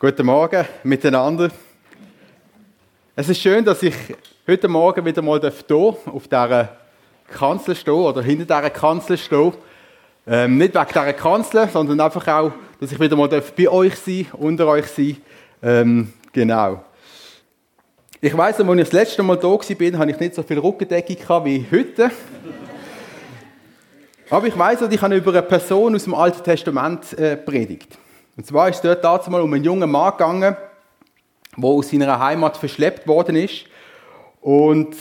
Guten Morgen miteinander. Es ist schön, dass ich heute Morgen wieder mal hier auf dieser Kanzel stehen oder hinter dieser Kanzel stehen. Ähm, nicht wegen dieser Kanzel, sondern einfach auch, dass ich wieder mal bei euch sein unter euch sein ähm, Genau. Ich weiss, als ich das letzte Mal da war, hatte ich nicht so viel Rückendeckung wie heute. Aber ich weiß, ich habe über eine Person aus dem Alten Testament äh, predigt. Und zwar ist es dort dazu mal um einen jungen Mann gegangen, der aus seiner Heimat verschleppt worden ist. Und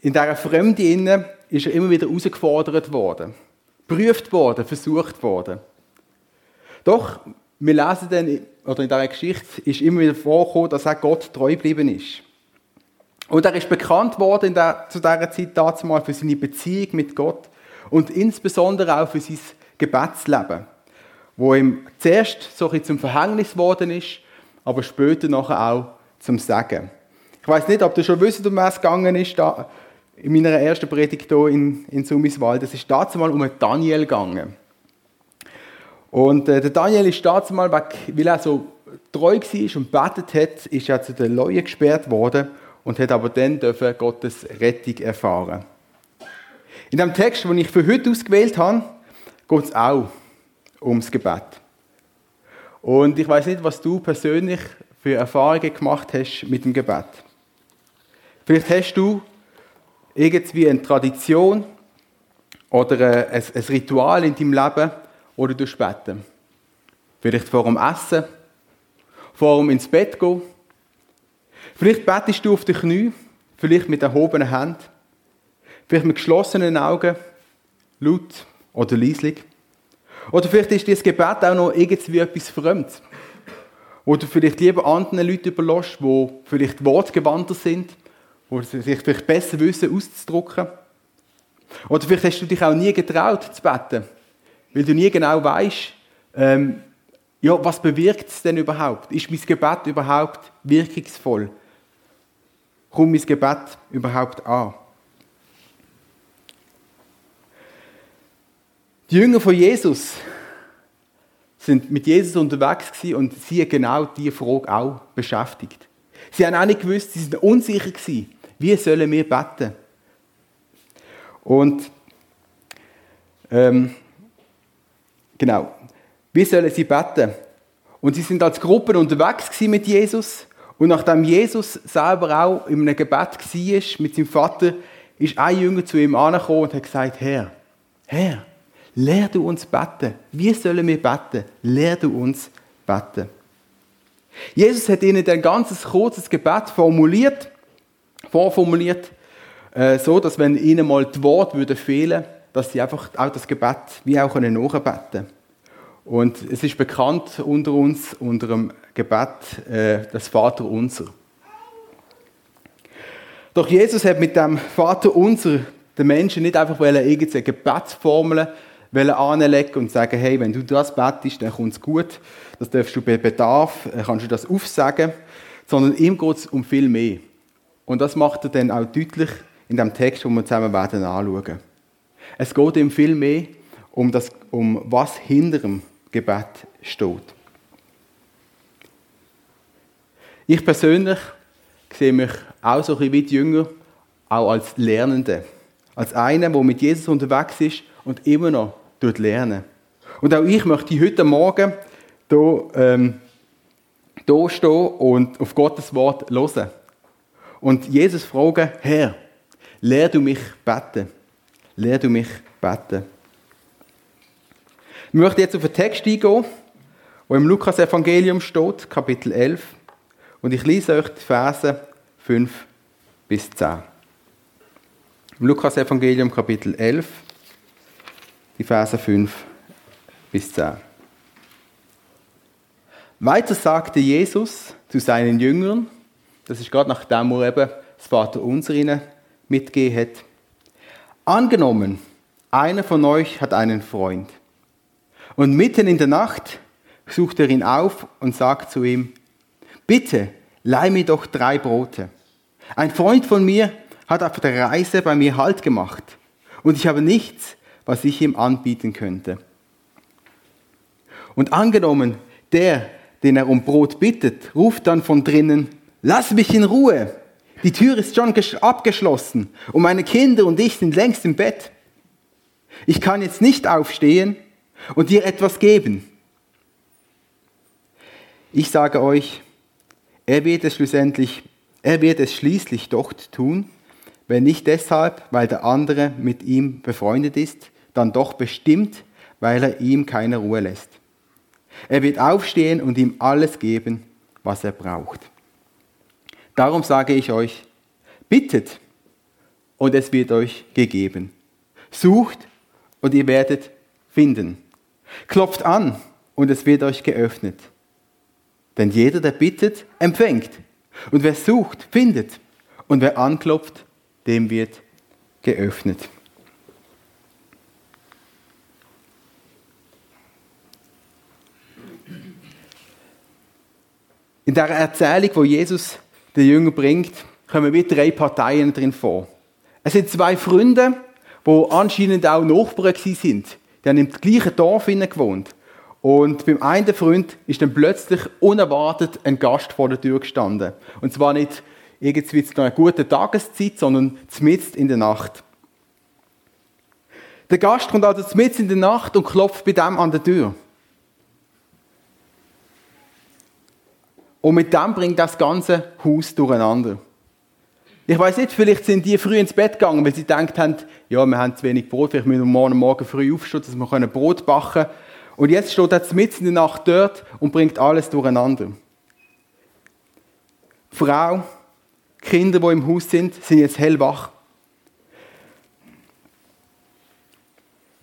in dieser Fremde ist er immer wieder herausgefordert worden, geprüft worden, versucht worden. Doch, wir lesen dann, oder in dieser Geschichte ist immer wieder vorgekommen, dass er Gott treu geblieben ist. Und er ist bekannt worden der, zu dieser Zeit dazu mal für seine Beziehung mit Gott und insbesondere auch für sein Gebetsleben wo ihm zuerst so ein zum Verhängnis geworden ist, aber später nachher auch zum Sagen. Ich weiß nicht, ob du schon wisst, um was es gegangen ist, da in meiner ersten Predigt hier in, in Summiswald. Es ist dazu mal um Daniel gegangen. Und äh, der Daniel ist dazu mal, weil er so treu war und betet hat, ist er zu den Leuten gesperrt worden und hat aber dann dürfen Gottes Rettung erfahren. In dem Text, den ich für heute ausgewählt habe, geht es auch ums Gebet. Und ich weiß nicht, was du persönlich für Erfahrungen gemacht hast mit dem Gebet. Vielleicht hast du irgendwie eine Tradition oder ein, Ritual in deinem Leben, wo du beten Vielleicht vor dem Essen, vor dem ins Bett gehen. Vielleicht betest du auf die Knie, vielleicht mit erhobenen Händen, vielleicht mit geschlossenen Augen, laut oder leislich. Oder vielleicht ist dieses Gebet auch noch irgendwie etwas Fremdes. Du vielleicht lieber anderen Leuten überlässt, die vielleicht wortgewandter sind, die sich vielleicht besser wissen auszudrücken. Oder vielleicht hast du dich auch nie getraut zu beten, weil du nie genau weißt, ähm, ja, was bewirkt es denn überhaupt? Ist mein Gebet überhaupt wirkungsvoll? Kommt mein Gebet überhaupt an? Die Jünger von Jesus sind mit Jesus unterwegs gewesen und sie haben genau diese Frage auch beschäftigt. Sie haben auch nicht gewusst, sie sind unsicher gewesen. Wie sollen wir beten? Und ähm, genau, wie sollen sie beten? Und sie sind als Gruppe unterwegs gewesen mit Jesus. Und nachdem Jesus selber auch in einem Gebet war mit seinem Vater, ist ein Jünger zu ihm angekommen und hat gesagt: Herr, Herr, Lehr du uns beten. Wie sollen wir beten? Lehr du uns beten. Jesus hat ihnen ein ganzes kurzes Gebet formuliert, vorformuliert, äh, so dass wenn ihnen mal die Worte würden fehlen, dass sie einfach auch das Gebet wie auch können nachbeten. Und es ist bekannt unter uns unter dem Gebet äh, das Vater Unser. Doch Jesus hat mit dem Vater Unser den Menschen nicht einfach irgendeine Gebetsformel anlegen und sagen, hey, wenn du das betest, dann kommt es gut. Das darfst du bei Bedarf, äh, kannst du das aufsagen. Sondern ihm geht es um viel mehr. Und das macht er dann auch deutlich in dem Text, den wir zusammen werden anschauen. Es geht ihm viel mehr um, das, um was hinter dem Gebet steht. Ich persönlich sehe mich auch so ein bisschen Jünger, auch als Lernende. Als einer, der mit Jesus unterwegs ist und immer noch lernen. Und auch ich möchte heute Morgen hier, ähm, hier stehen und auf Gottes Wort hören. Und Jesus fragen, Herr, lehr du mich beten. Lehr du mich beten. Ich möchte jetzt auf den Text eingehen, der im Lukas-Evangelium steht, Kapitel 11. Und ich lese euch die Verse 5 bis 10. Im Lukas-Evangelium, Kapitel 11, die Verse 5 bis 10. Weiter sagte Jesus zu seinen Jüngern, das ist gerade nachdem er eben das Vater unser mitgegeben hat, angenommen, einer von euch hat einen Freund und mitten in der Nacht sucht er ihn auf und sagt zu ihm, bitte, leih mir doch drei Brote. Ein Freund von mir hat auf der Reise bei mir Halt gemacht und ich habe nichts, was ich ihm anbieten könnte. Und angenommen, der, den er um Brot bittet, ruft dann von drinnen, lass mich in Ruhe. Die Tür ist schon abgeschlossen und meine Kinder und ich sind längst im Bett. Ich kann jetzt nicht aufstehen und dir etwas geben. Ich sage euch, er wird es schlussendlich, er wird es schließlich doch tun, wenn nicht deshalb, weil der andere mit ihm befreundet ist, dann doch bestimmt, weil er ihm keine Ruhe lässt. Er wird aufstehen und ihm alles geben, was er braucht. Darum sage ich euch, bittet und es wird euch gegeben. Sucht und ihr werdet finden. Klopft an und es wird euch geöffnet. Denn jeder, der bittet, empfängt. Und wer sucht, findet. Und wer anklopft, dem wird geöffnet. In der Erzählung, wo Jesus den Jünger bringt, kommen wir drei Parteien drin vor. Es sind zwei Freunde, die anscheinend auch Nachbarn sind. Die haben im gleichen Dorf gewohnt. Und beim einen Freund ist dann plötzlich unerwartet ein Gast vor der Tür gestanden. Und zwar nicht irgendwie zu einer guten Tageszeit, sondern mitten in der Nacht. Der Gast kommt also mitten in der Nacht und klopft bei dem an der Tür. Und mit dem bringt das ganze Haus durcheinander. Ich weiß nicht, vielleicht sind die früh ins Bett gegangen, weil sie gedacht haben, ja, wir haben zu wenig Brot, vielleicht müssen wir morgen, morgen früh aufstehen, dass wir Brot backen können. Und jetzt steht er mitten in der Nacht dort und bringt alles durcheinander. Frau, Kinder, die im Haus sind, sind jetzt hellwach.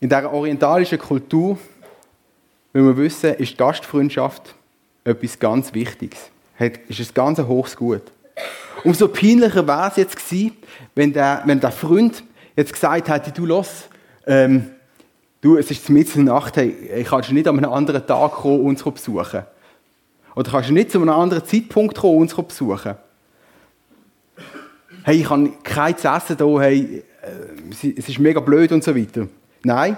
In dieser orientalischen Kultur, wie wir wissen, ist Gastfreundschaft etwas ganz Wichtiges ist ein ganz hohes Gut. Umso peinlicher war es jetzt gewesen, wenn der, wenn der Freund jetzt gesagt hätte, du los, ähm, du, es ist mitten in der Nacht, hey, ich kannst du nicht an einem anderen Tag kommen uns besuchen. Oder kannst du nicht zu einem anderen Zeitpunkt kommen uns besuchen. Hey, ich habe kein essen hier, hey, äh, es ist mega blöd und so weiter. Nein,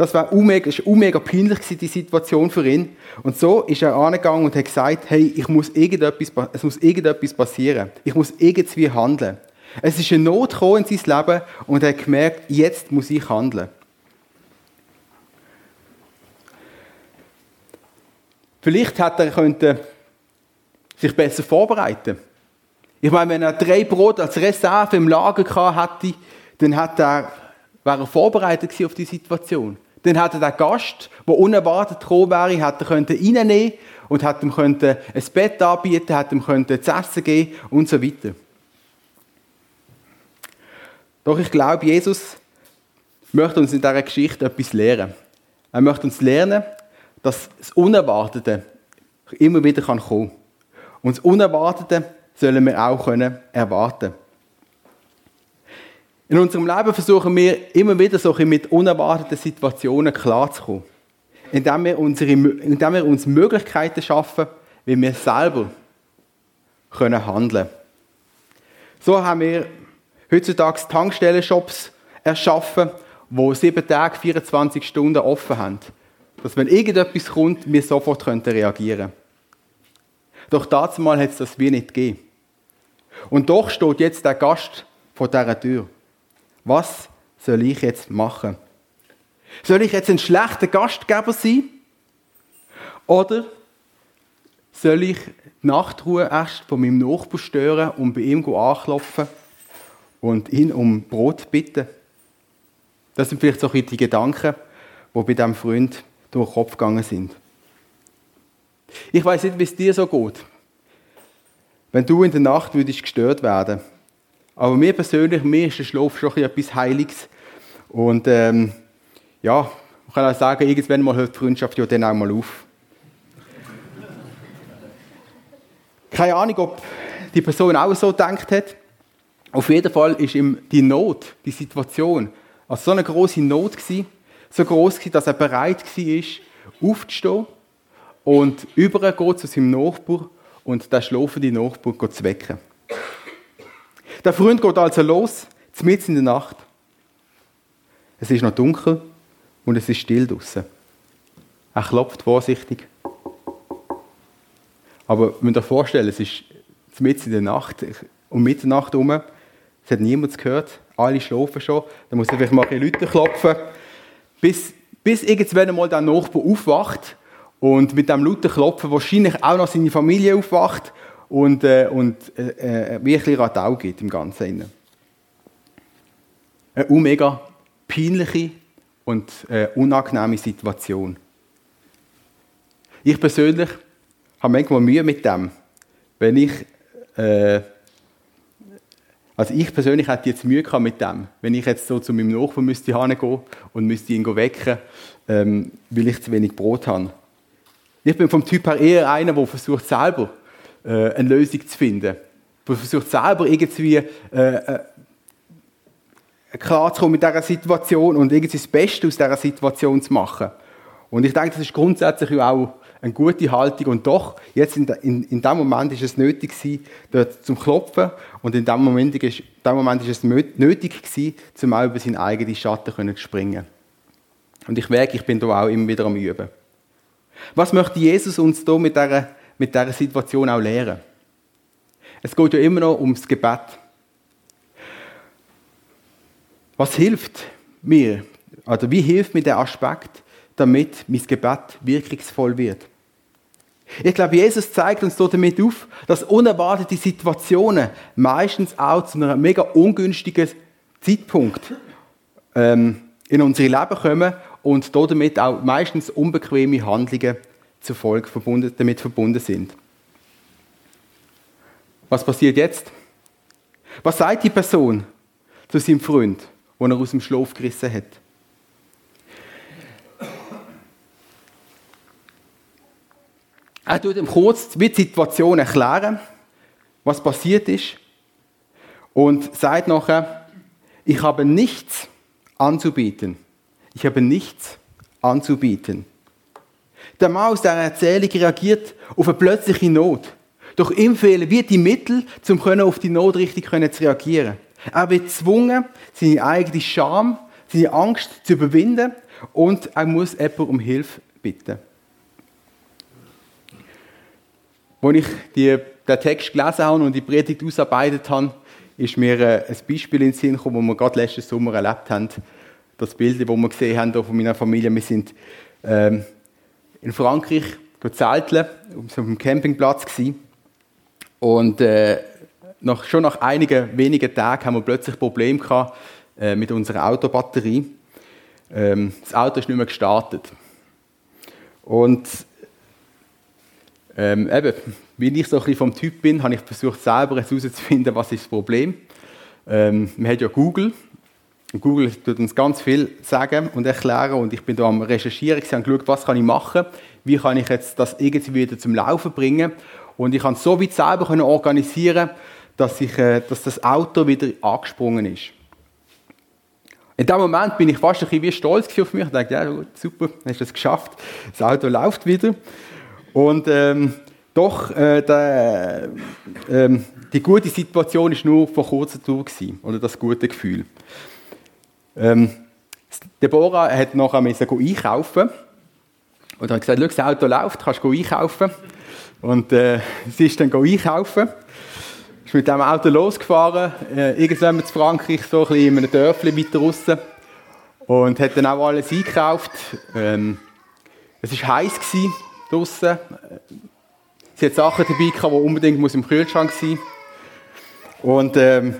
das war mega, mega peinlich die Situation für ihn. Und so ist er angegangen und hat gesagt, hey, ich muss irgendetwas, es muss irgendetwas passieren. Ich muss irgendwie handeln. Es ist eine Not in sein Leben und er hat gemerkt, jetzt muss ich handeln. Vielleicht hätte er könnte sich besser vorbereiten. Ich meine, wenn er drei Brot als Reserve im Lager hätte, dann hat er, wäre er vorbereitet auf die Situation. Dann hätte der Gast, der unerwartet gekommen wäre, hätte reinnehmen und hätte ihm ein Bett anbieten, hätte ihm zu essen geben und so weiter. Doch ich glaube, Jesus möchte uns in dieser Geschichte etwas lernen. Er möchte uns lernen, dass das Unerwartete immer wieder kommen kann. Und das Unerwartete sollen wir auch erwarten können. In unserem Leben versuchen wir immer wieder so mit unerwarteten Situationen klarzukommen. Indem wir, unsere, indem wir uns Möglichkeiten schaffen, wie wir selber können handeln können. So haben wir heutzutage Tankstellenshops erschaffen, wo sieben Tage, 24 Stunden offen haben. Dass wenn irgendetwas kommt, wir sofort reagieren können. Doch dazu mal hat es das wie nicht gegeben. Und doch steht jetzt der Gast vor dieser Tür. Was soll ich jetzt machen? Soll ich jetzt ein schlechter Gastgeber sein? Oder soll ich die Nachtruhe erst von meinem Nachbarn stören und bei ihm anklopfen und ihn um Brot bitten? Das sind vielleicht so die Gedanken, die bei diesem Freund durch den Kopf gegangen sind. Ich weiß nicht, wie es dir so geht. Wenn du in der Nacht würdest gestört werden aber mir persönlich, mir ist der Schlaf schon etwas Heiliges. Und ähm, ja, man kann auch sagen, irgendwann mal hört die Freundschaft ja dann auch mal auf. Keine Ahnung, ob die Person auch so gedacht hat. Auf jeden Fall ist ihm die Not, die Situation, also so eine große Not gewesen, so groß gewesen, dass er bereit war, aufzustehen und übergeht zu seinem Nachbar und den schlafenden Nachbar zu wecken. Der Freund geht also los, mitten in der Nacht. Es ist noch dunkel und es ist still draußen. Er klopft vorsichtig. Aber ihr müsst euch vorstellen, es ist mitten in der Nacht, um Mitternacht herum, es hat niemand gehört, alle schlafen schon, dann muss ich vielleicht mal ein Leute klopfen, bis, bis irgendwann mal der Nachbar aufwacht und mit dem lauten Klopfen wahrscheinlich auch noch seine Familie aufwacht und, äh, und äh, äh wirklich Radau geht im Ganzen. Eine mega peinliche und äh, unangenehme Situation. Ich persönlich habe manchmal Mühe mit dem, wenn ich äh, also ich persönlich hätte jetzt Mühe gehabt mit dem, wenn ich jetzt so zu meinem Nachbarn müsste gehen und müsste ihn wecken, ähm, weil ich zu wenig Brot habe. Ich bin vom Typ her eher einer, der versucht selber äh, eine Lösung zu finden, der versucht selber irgendwie äh, äh, klarzukommen mit dieser Situation und irgendwie das Beste aus dieser Situation zu machen. Und ich denke, das ist grundsätzlich auch eine gute Haltung. Und doch, jetzt in, in, in dem Moment ist es nötig gewesen, dort zum Klopfen. Und in dem Moment ist, Moment ist es nötig gewesen, zum auch über seinen eigenen Schatten zu springen. Und ich merke, ich bin da auch immer wieder am Üben. Was möchte Jesus uns da mit dieser, mit dieser Situation auch lehren? Es geht ja immer noch ums Gebet. Was hilft mir? Oder wie hilft mir der Aspekt, damit mein Gebet wirkungsvoll wird? Ich glaube, Jesus zeigt uns damit auf, dass unerwartete Situationen meistens auch zu einem mega ungünstigen Zeitpunkt ähm, in unser Leben kommen und damit auch meistens unbequeme Handlungen zur Folge verbunden, damit verbunden sind. Was passiert jetzt? Was sagt die Person zu seinem Freund, den er aus dem Schlaf gerissen hat? Er tut ihm kurz die Situation erklären, was passiert ist, und sagt nachher, ich habe nichts anzubieten. Ich habe nichts anzubieten. Der Mann aus der Erzählung reagiert auf eine plötzliche Not. Doch ihm fehlen wie die Mittel, um auf die Not richtig zu reagieren. Er wird gezwungen, seine eigene Scham, seine Angst zu überwinden und er muss jemanden um Hilfe bitten. Als ich die, den Text gelesen habe und die Predigt ausarbeitet habe, ist mir äh, ein Beispiel in den Sinn gekommen, das wir gerade letzten Sommer erlebt haben. Das Bild, das wir gesehen haben von meiner Familie. Wir sind ähm, in Frankreich zelteln, auf einem Campingplatz gewesen. Und äh, nach, schon nach einigen wenigen Tagen haben wir plötzlich Probleme gehabt, äh, mit unserer Autobatterie. Ähm, das Auto ist nicht mehr gestartet. Und ähm, eben, wie ich so ein bisschen vom Typ bin, habe ich versucht, selber herauszufinden, was ist das Problem. Ähm, man hat ja Google. Google tut uns ganz viel sagen und erklären und ich bin da am Recherchieren, ich habe geschaut, was kann ich machen, wie kann ich jetzt das irgendwie wieder zum Laufen bringen und ich kann es so weit selber organisieren, dass, ich, äh, dass das Auto wieder angesprungen ist. In dem Moment bin ich fast ein bisschen stolz auf mich. Ich dachte, ja, super, hast du es geschafft. Das Auto läuft wieder. Und ähm, doch, äh, der, äh, die gute Situation ist nur vor kurzer Tour oder das gute Gefühl. Ähm, Deborah hat nachher einkaufen und hat gesagt, das Auto läuft, kannst du einkaufen. Und äh, sie ist dann einkaufen, ist mit dem Auto losgefahren, äh, irgendwann zu Frankreich, so ein in einem Dörfli weiter draussen und hat dann auch alles eingekauft. Ähm, es war heiß draussen. Sie hat Sachen dabei gehabt, die unbedingt im Kühlschrank sein. Und ähm,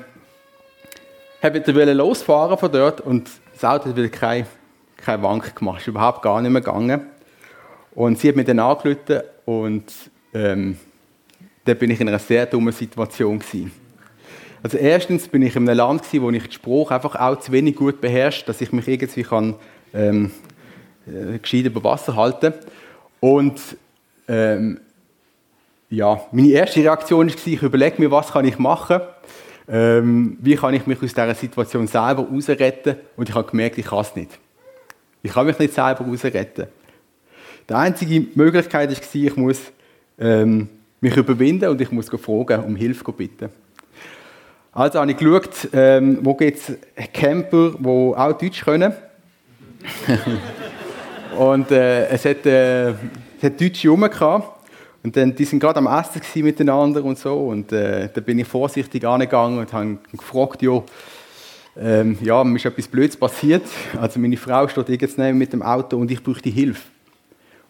wollte losfahren von dort und das Auto hat wieder keine, keine Wank gemacht. ist überhaupt gar nicht mehr gegangen. Und sie hat mich dann angerufen und ähm, da bin ich in einer sehr dummen Situation gewesen. Also erstens bin ich in einem Land gewesen, wo ich den Spruch einfach auch zu wenig gut beherrscht, dass ich mich irgendwie kann ähm, äh, gescheit über Wasser halten kann. Und ähm, ja, meine erste Reaktion war, ich überlege mir, was kann ich machen ähm, wie kann ich mich aus dieser Situation selber rausretten und ich habe gemerkt, ich kann es nicht. Ich kann mich nicht selber rausretten. Die einzige Möglichkeit war, ich muss ähm, mich überwinden und ich muss fragen, um Hilfe bitten. Also habe ich geschaut, ähm, wo gibt es Camper, die auch Deutsch können. Und äh, es, hat, äh, es hat Deutsche rum Und dann, die sind gerade am Essen miteinander und so. Und äh, da bin ich vorsichtig angegangen und habe gefragt, ja, ähm, ja, mir ist etwas Blödes passiert. Also meine Frau steht jetzt neben mit dem Auto und ich brauche die Hilfe.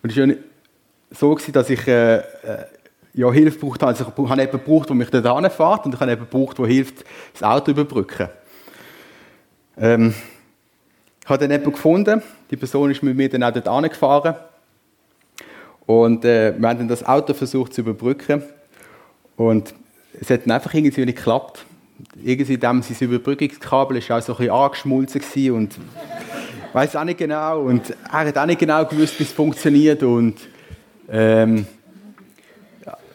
Und es war so, gewesen, dass ich äh, äh, ja, Hilfe braucht habe. Also ich habe jemanden gebraucht, der mich dort hinfährt und ich habe jemanden gebraucht, der hilft, das Auto überbrücken. Ähm, ich habe dann jemanden gefunden. Die Person ist mit mir dann auch dort angefahren. Und äh, wir haben dann das Auto versucht zu überbrücken. Und es hat dann einfach irgendwie nicht geklappt. Irgendwie dem sein Überbrückungskabel war auch so ein bisschen angeschmolzen und ich weiß auch nicht genau. Und er hat auch nicht genau gewusst, wie es funktioniert. Und ähm,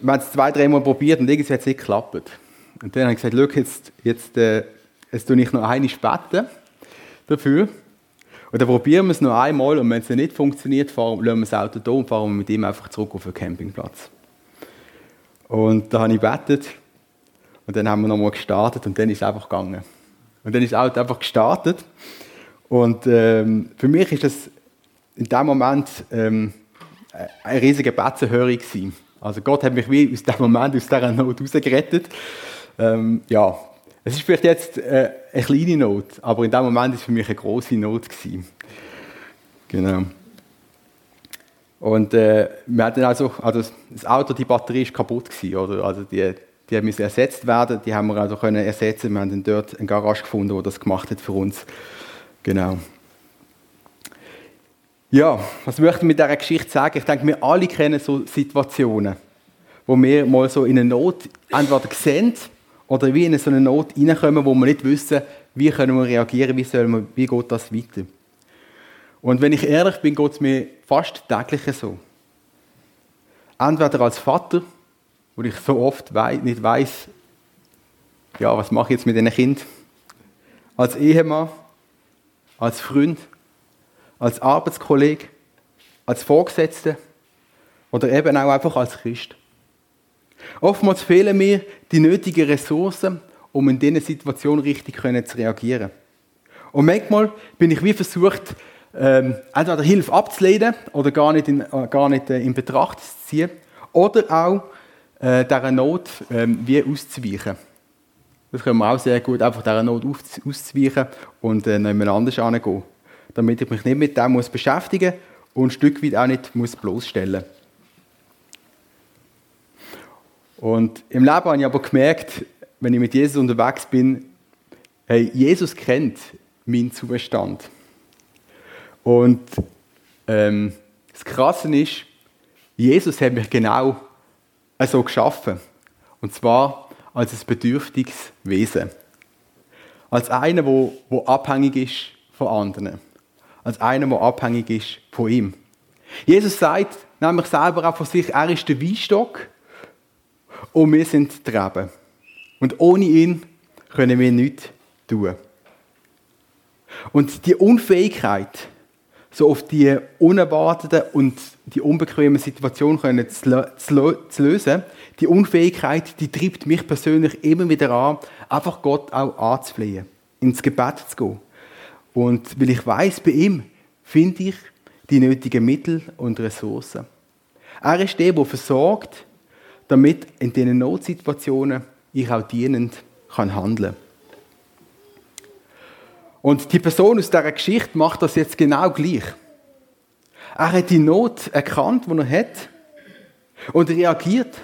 wir haben es zwei, dreimal probiert und irgendwie hat es nicht geklappt. Und dann habe ich gesagt, schau, jetzt, jetzt, äh, jetzt tue ich noch eine beten dafür. Und dann probieren wir es noch einmal und wenn es nicht funktioniert, fahren, lassen wir das Auto da und fahren mit ihm einfach zurück auf den Campingplatz. Und da habe ich gebetet und dann haben wir nochmal gestartet und dann ist es einfach gegangen. Und dann ist das Auto einfach gestartet und ähm, für mich ist es in dem Moment ähm, eine riesige Betzenhörung gewesen. Also Gott hat mich wie aus dem Moment, aus dieser Not rausgerettet. Ähm, ja, es ist vielleicht jetzt äh, eine kleine Not, aber in dem Moment war es für mich eine große Not. Gewesen. Genau. Und äh, wir hatten also, also das Auto, die Batterie ist kaputt gewesen, oder? Also die, die müssen ersetzt werden, die haben wir also können ersetzen. Wir haben dann dort eine Garage gefunden, wo das gemacht hat für uns. Genau. Ja, was möchte ich mit dieser Geschichte sagen? Ich denke, wir alle kennen so Situationen, wo wir mal so in eine Not entweder sehen oder wie in so eine Not reinkommen, wo wir nicht wissen, wie können wir reagieren, wie, sollen wir, wie geht das weiter. Und wenn ich ehrlich bin, geht es mir fast täglich so. Entweder als Vater, wo ich so oft nicht weiß, ja, was mache ich jetzt mit diesen Kind? Als Ehemann, als Freund, als Arbeitskollege, als Vorgesetzter oder eben auch einfach als Christ. Oftmals fehlen mir die nötigen Ressourcen, um in diesen Situationen richtig zu reagieren. Und manchmal bin ich wie versucht, ähm, entweder Hilfe abzulehnen oder gar nicht in, äh, gar nicht, äh, in Betracht zu ziehen oder auch äh, dieser Not ähm, wie auszuweichen. Das können wir auch sehr gut, einfach dieser Not auszuweichen und äh, jemand anders angehen. Damit ich mich nicht mit dem muss beschäftigen und ein Stück weit auch nicht muss bloßstellen muss. Und im Leben habe ich aber gemerkt, wenn ich mit Jesus unterwegs bin, hey, Jesus kennt meinen Zustand. Und ähm, das Krasse ist, Jesus hat mich genau so geschaffen. Und zwar als ein bedürftiges Wesen. Als einer, der, der abhängig ist von anderen. Als einer, der abhängig ist von ihm. Jesus sagt nämlich selber auch von sich, er ist der Weinstock und wir sind die Reben. Und ohne ihn können wir nichts tun. Und die Unfähigkeit, so auf die unerwarteten und die unbequeme Situation können zu, zu, zu lösen, die Unfähigkeit, die treibt mich persönlich immer wieder an, einfach Gott auch anzuflehen, ins Gebet zu gehen. Und weil ich weiß, bei ihm finde ich die nötigen Mittel und Ressourcen. Er ist der, der versorgt, damit in diesen Notsituationen ich auch dienend kann handeln Und die Person aus dieser Geschichte macht das jetzt genau gleich. Er hat die Not erkannt, die er hat, und reagiert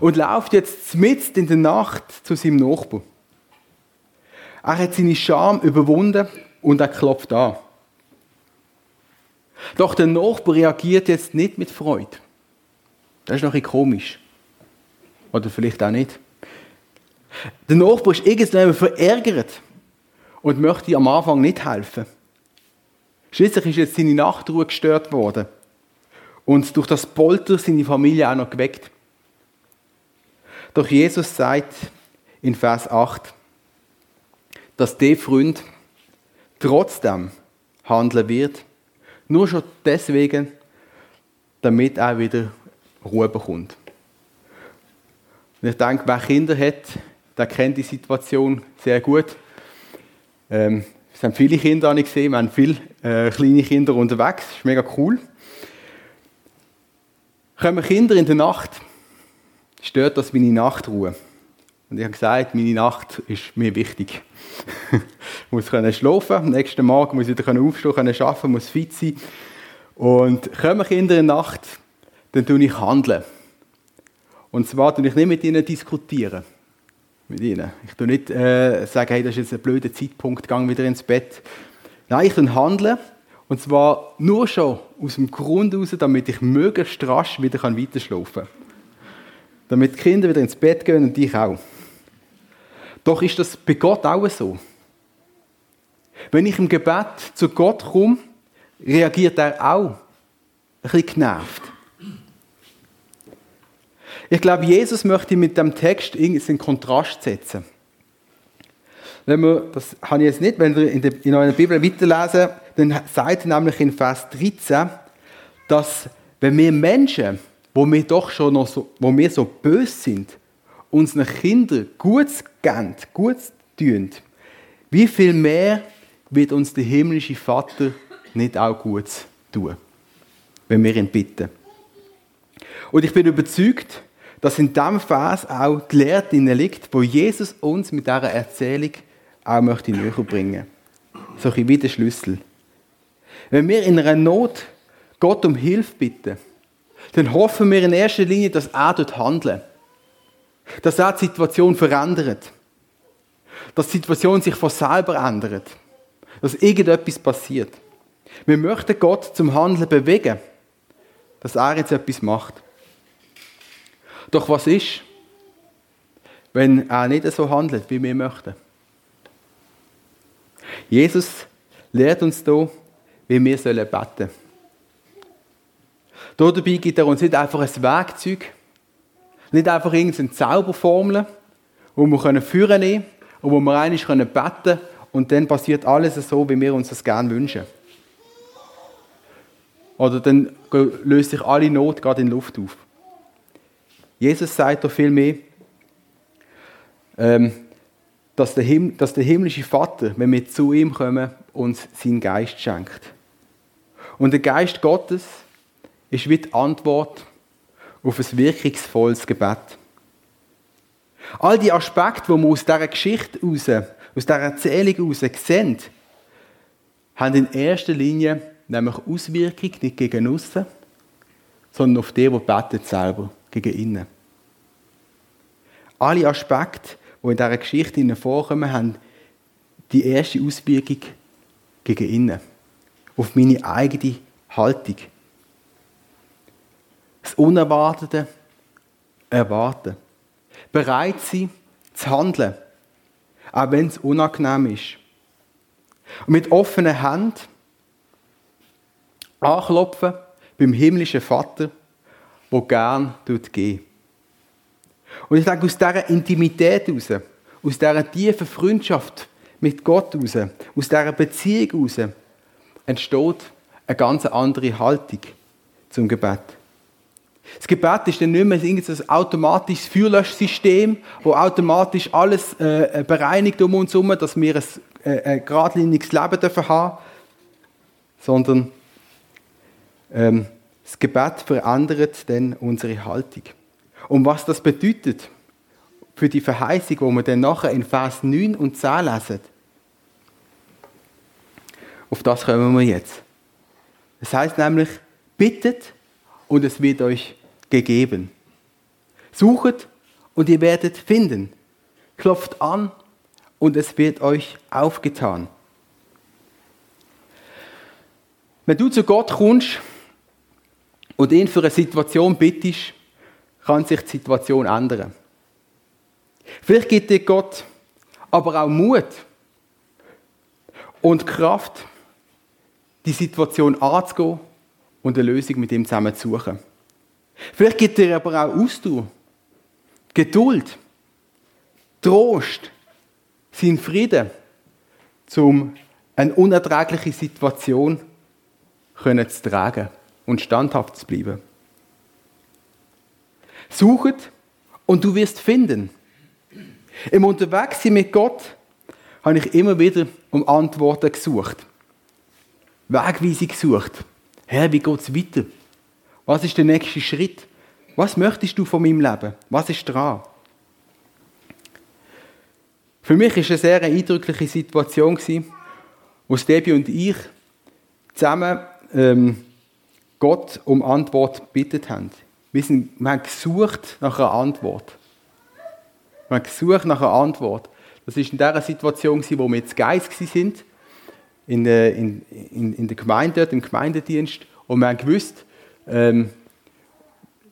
und läuft jetzt mitten in der Nacht zu seinem Nachbarn. Er hat seine Scham überwunden und er klopft an. Doch der Nachbar reagiert jetzt nicht mit Freude. Das ist noch ein komisch. Oder vielleicht auch nicht. Der Nachbar ist irgendwann verärgert und möchte am Anfang nicht helfen. Schließlich ist jetzt seine Nachtruhe gestört worden und durch das Polter seine Familie auch noch geweckt. Doch Jesus sagt in Vers 8, dass der Freund trotzdem handeln wird, nur schon deswegen, damit er wieder Ruhe bekommt. Und ich denke, wer Kinder hat, der kennt die Situation sehr gut. Ähm, es haben viele Kinder habe ich gesehen, wir haben viele äh, kleine Kinder unterwegs, das ist mega cool. Kommen Kinder in der Nacht stört das meine Nachtruhe. Und ich habe gesagt, meine Nacht ist mir wichtig. ich muss können schlafen, am nächsten Morgen muss ich wieder aufstehen, können arbeiten, muss fit sein. Und kommen Kinder in der Nacht, dann tue ich handeln. Und zwar tue ich nicht mit ihnen diskutieren. Mit ihnen. Ich tue nicht äh, sagen, hey, das ist jetzt ein blöder Zeitpunkt, gang wieder ins Bett. Nein, ich tue handeln. Und zwar nur schon aus dem Grund heraus, damit ich möglichst rasch wieder weiterschlafen kann. Damit die Kinder wieder ins Bett gehen und ich auch. Doch ist das bei Gott auch so. Wenn ich im Gebet zu Gott komme, reagiert er auch ein bisschen genervt. Ich glaube, Jesus möchte mit dem Text in Kontrast setzen. Wenn wir, das habe ich jetzt nicht, wenn wir in, der, in eurer Bibel weiterlesen, dann sagt nämlich in Vers 13, dass wenn wir Menschen, wo wir doch schon noch so, wo wir so böse sind, unseren Kindern Gutes geben, Gutes tun, wie viel mehr wird uns der himmlische Vater nicht auch Gutes tun, wenn wir ihn bitten. Und ich bin überzeugt, dass in diesem Vers auch die Lehre drin liegt, wo Jesus uns mit dieser Erzählung auch möchte näher bringen. So ein wie der Schlüssel. Wenn wir in einer Not Gott um Hilfe bitten, dann hoffen wir in erster Linie, dass er dort handelt. Dass er die Situation verändert. Dass die Situation sich von selber ändert. Dass irgendetwas passiert. Wir möchten Gott zum Handeln bewegen. Dass er jetzt etwas macht. Doch was ist, wenn er nicht so handelt, wie wir möchten? Jesus lehrt uns hier, wie wir beten sollen. Dabei gibt er uns nicht einfach ein Werkzeug, nicht einfach irgendeine Zauberformel, wo wir können führen können und wo wir eigentlich beten können und dann passiert alles so, wie wir uns das gerne wünschen. Oder dann löst sich alle Not gerade in Luft auf. Jesus sagt doch viel mehr, ähm, dass, der Him dass der himmlische Vater, wenn wir zu ihm kommen, uns seinen Geist schenkt. Und der Geist Gottes ist wie die Antwort auf ein wirkungsvolles Gebet. All die Aspekte, die wir aus dieser Geschichte heraus, aus dieser Erzählung heraus sehen, haben in erster Linie nämlich Auswirkungen nicht gegen außen, sondern auf die, die beten selber, gegen innen. Alle Aspekte, die in dieser Geschichte vorkommen, haben die erste Auswirkung gegen innen. Auf meine eigene Haltung. Das Unerwartete erwarten. Bereit sein, zu handeln. Auch wenn es unangenehm ist. Und mit offenen Händen anklopfen beim himmlischen Vater, wo gern geht. Und ich denke, aus dieser Intimität heraus, aus dieser tiefen Freundschaft mit Gott heraus, aus dieser Beziehung heraus, entsteht eine ganz andere Haltung zum Gebet. Das Gebet ist dann nicht mehr ein automatisches Feuerlöschsystem, wo automatisch alles äh, bereinigt um uns herum, dass wir ein, äh, ein geradliniges Leben dürfen haben, sondern ähm, das Gebet verändert dann unsere Haltung. Und was das bedeutet für die Verheißung, wo wir dann nachher in Vers 9 und 10 lesen, auf das kommen wir jetzt. Das heißt nämlich, bittet und es wird euch gegeben. Suchet und ihr werdet finden. Klopft an und es wird euch aufgetan. Wenn du zu Gott kommst und ihn für eine Situation bittest, kann sich die Situation ändern. Vielleicht gibt dir Gott aber auch Mut und Kraft, die Situation anzugehen und eine Lösung mit ihm zusammen zu suchen. Vielleicht gibt dir aber auch Ausdauer, Geduld, Trost, sein Frieden, um eine unerträgliche Situation zu tragen und standhaft zu bleiben. Suchet und du wirst finden. Im Unterwegssein mit Gott habe ich immer wieder um Antworten gesucht. Wegweisung gesucht. Herr, wie geht es weiter? Was ist der nächste Schritt? Was möchtest du von meinem Leben? Was ist dran? Für mich war es eine sehr eindrückliche Situation, wo Debbie und ich zusammen ähm, Gott um Antwort gebeten haben. Wir, sind, wir haben gesucht nach einer Antwort. Wir haben gesucht nach einer Antwort. Das war in der Situation, wo wir jetzt Geist sind, in der, in, in, in der Gemeinde, im Gemeindedienst. Und wir haben gewusst, ähm,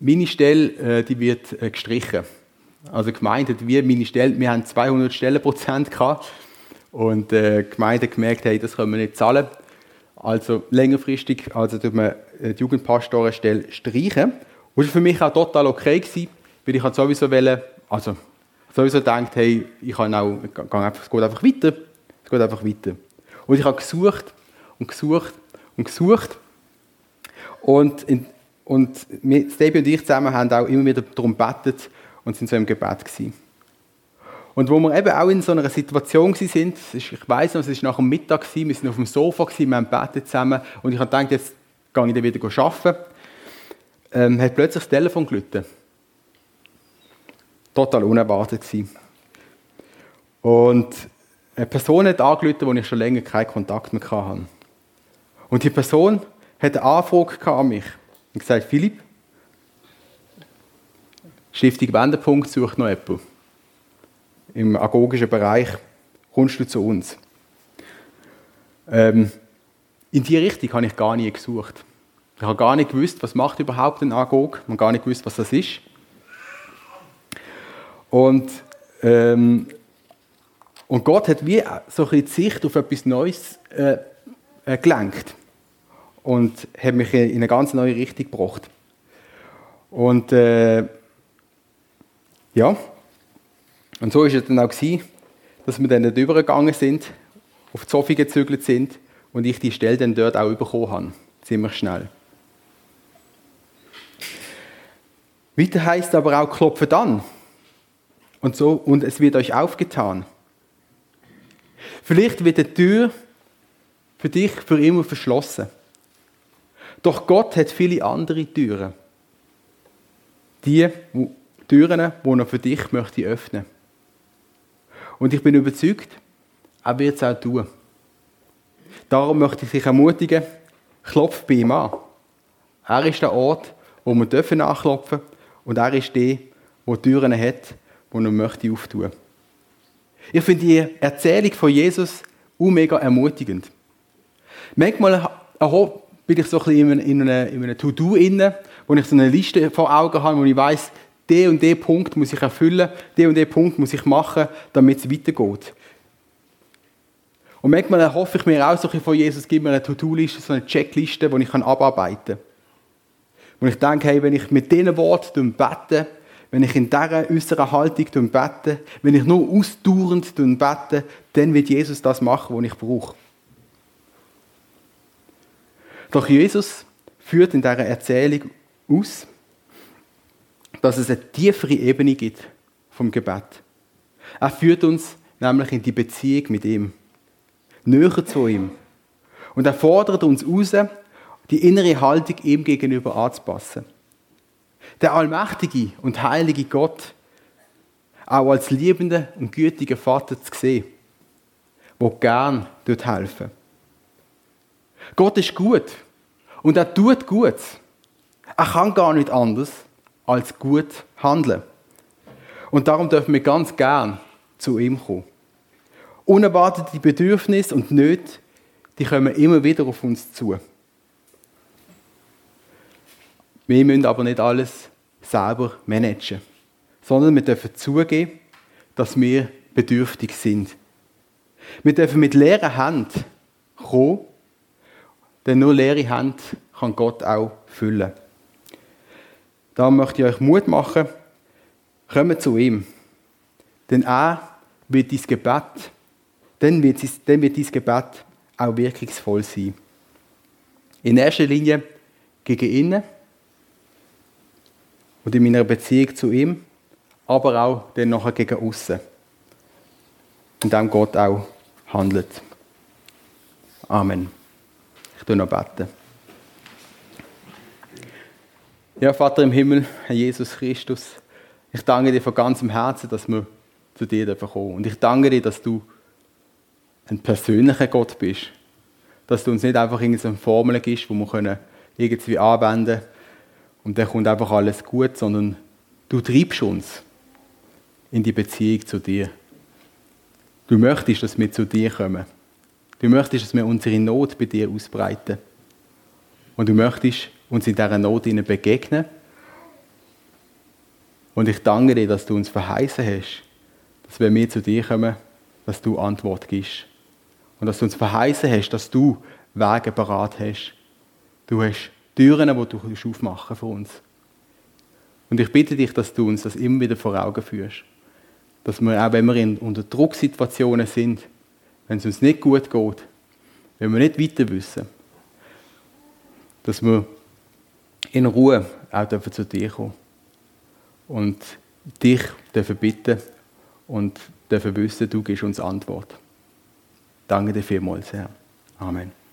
meine Stelle äh, die wird äh, gestrichen. Also Gemeinde, wir, meine Stelle, wir haben 200 Stellenprozent gehabt und äh, die Gemeinde gemerkt, hey, das können wir nicht zahlen. Also längerfristig, also tut man die Jugendpastorenstelle streichen. Und das war für mich auch total okay gewesen, weil ich sowieso wollte, also sowieso gedacht, hey, ich kann auch, es geht einfach weiter. Es geht einfach weiter. Und ich habe gesucht und gesucht und gesucht. Und, in, und Stevie und ich zusammen haben auch immer wieder darum gebetet und sind so im Gebet gewesen. Und wo wir eben auch in so einer Situation sind, ich weiß noch, es war nach dem Mittag, wir sind auf dem Sofa, wir haben gebetet zusammen und ich habe gedacht, jetzt gehe ich wieder arbeiten, ähm, hat plötzlich das Telefon gelitten total unerwartet gewesen. Und eine Person hat angerufen, wo ich schon länger keinen Kontakt mehr hatte. Und die Person hat eine Anfrage an mich und gesagt, Philipp, Stiftung Wendepunkt sucht noch jemanden. Im agogischen Bereich kommst du zu uns. Ähm, in die Richtung habe ich gar nie gesucht. Ich habe gar nicht gewusst, was macht überhaupt ein Agog. Ich habe gar nicht gewusst, was das ist. Und, ähm, und Gott hat wie so ein die Sicht auf etwas Neues äh, äh, gelenkt und hat mich in eine ganz neue Richtung gebracht. Und äh, ja, und so ist es dann auch dass wir dann dort übergegangen sind, auf die Sophie gezügelt sind und ich die Stelle dann dort auch bekommen habe. Ziemlich schnell. Weiter heißt aber auch klopfen dann und so und es wird euch aufgetan. Vielleicht wird die Tür für dich für immer verschlossen. Doch Gott hat viele andere Türen. Die Türen, die er für dich möchte öffnen. Und ich bin überzeugt, er wird es auch tun. Darum möchte ich dich ermutigen, klopf bei ihm an. Er ist der Ort, wo wir dürfen anklopfen und er ist der, der Türen hat, die er möchte auftun. Ich finde die Erzählung von Jesus auch mega ermutigend. Manchmal bin ich so ein bisschen in einem, in einem To-Do inne, wo ich so eine Liste vor Augen habe, wo ich weiß, der und der Punkt muss ich erfüllen, der und der Punkt muss ich machen, damit es weitergeht. Und manchmal hoffe ich mir auch so von Jesus, gib mir eine To-Do-Liste, so eine Checkliste, die ich abarbeiten kann. Und ich denke, hey, wenn ich mit diesen Worten bete, wenn ich in dieser äußeren Haltung bete, wenn ich nur ausdauernd bete, dann wird Jesus das machen, was ich brauche. Doch Jesus führt in dieser Erzählung aus, dass es eine tiefere Ebene gibt vom Gebet. Er führt uns nämlich in die Beziehung mit ihm, näher zu ihm. Und er fordert uns raus, die innere Haltung ihm gegenüber anzupassen der allmächtige und heilige Gott auch als liebender und gütiger Vater zu sehen, der gern dort helfen. Gott ist gut und er tut gut. Er kann gar nicht anders als gut handeln. Und darum dürfen wir ganz gern zu ihm kommen. Unerwartete Bedürfnisse und Nöte, die kommen immer wieder auf uns zu. Wir müssen aber nicht alles selber managen, sondern wir dürfen zugeben, dass wir bedürftig sind. Wir dürfen mit leeren Händen kommen, denn nur leere Hände kann Gott auch füllen. Da möchte ich euch Mut machen, kommt zu ihm. Denn er wird dein Gebet, dann wird, dein Gebet auch wirkungsvoll sein. In erster Linie gegen innen und in meiner Beziehung zu ihm, aber auch dann nachher gegen außen. In dem Gott auch handelt. Amen. Ich tue noch beten. Ja, Vater im Himmel, Herr Jesus Christus, ich danke dir von ganzem Herzen, dass wir zu dir kommen dürfen. Und ich danke dir, dass du ein persönlicher Gott bist. Dass du uns nicht einfach irgendeine Formel gibst, die wir können irgendwie anwenden und dann kommt einfach alles gut, sondern du treibst uns in die Beziehung zu dir. Du möchtest, dass wir zu dir kommen. Du möchtest, dass wir unsere Not bei dir ausbreiten. Und du möchtest uns in dieser Not begegnen. Und ich danke dir, dass du uns verheißen hast, dass wenn wir zu dir kommen, dass du Antwort gibst. Und dass du uns verheißen hast, dass du Wege parat hast. Du hast Türen, die du aufmachen für uns. Und ich bitte dich, dass du uns das immer wieder vor Augen führst. Dass wir, auch wenn wir in, unter Drucksituationen sind, wenn es uns nicht gut geht, wenn wir nicht weiter wissen, dass wir in Ruhe auch zu dir kommen und dich dürfen bitten und dürfen wissen, du gibst uns Antwort. Danke dir vielmals, Herr. Amen.